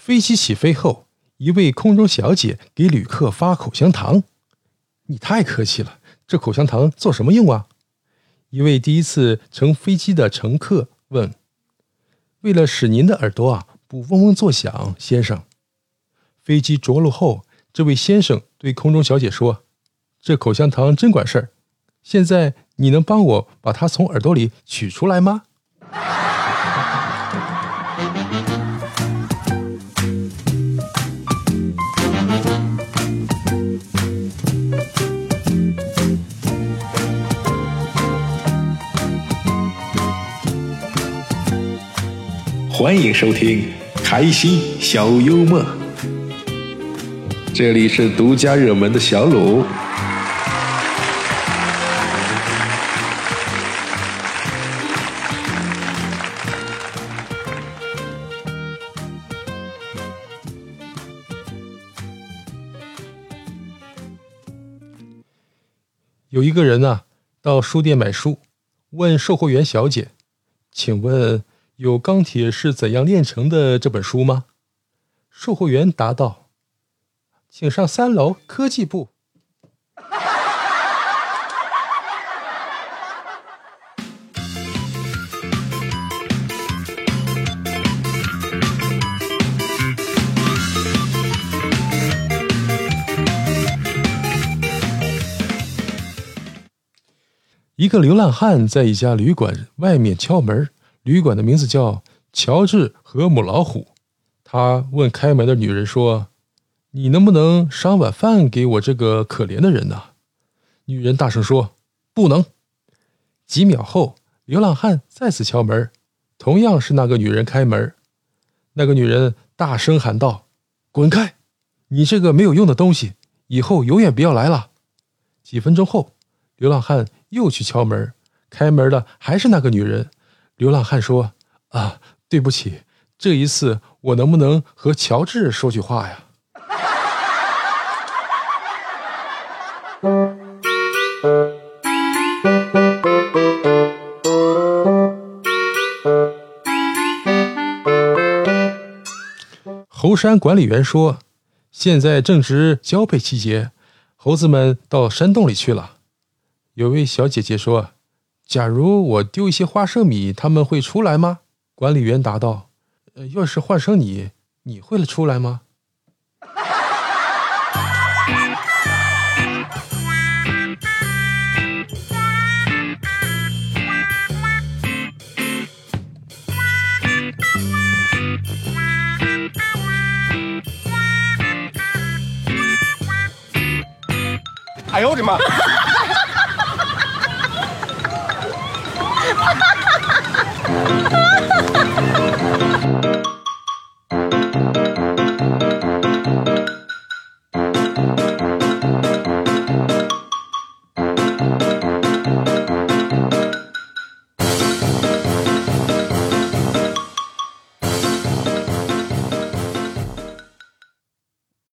飞机起飞后，一位空中小姐给旅客发口香糖。你太客气了，这口香糖做什么用啊？一位第一次乘飞机的乘客问。为了使您的耳朵啊不嗡嗡作响，先生。飞机着陆后，这位先生对空中小姐说：“这口香糖真管事儿。现在你能帮我把它从耳朵里取出来吗？”欢迎收听开心小幽默，这里是独家热门的小鲁。有一个人呢，到书店买书，问售货员小姐：“请问？”有钢铁是怎样炼成的这本书吗？售货员答道：“请上三楼科技部。”一个流浪汉在一家旅馆外面敲门。旅馆的名字叫乔治和母老虎。他问开门的女人说：“你能不能赏碗饭给我这个可怜的人呢？”女人大声说：“不能。”几秒后，流浪汉再次敲门，同样是那个女人开门。那个女人大声喊道：“滚开！你这个没有用的东西，以后永远不要来了。”几分钟后，流浪汉又去敲门，开门的还是那个女人。流浪汉说：“啊，对不起，这一次我能不能和乔治说句话呀？”猴山管理员说：“现在正值交配季节，猴子们到山洞里去了。”有位小姐姐说。假如我丢一些花生米，他们会出来吗？管理员答道：“呃，要是换成你，你会出来吗？”哎呦我的妈 Ha ha ha ha!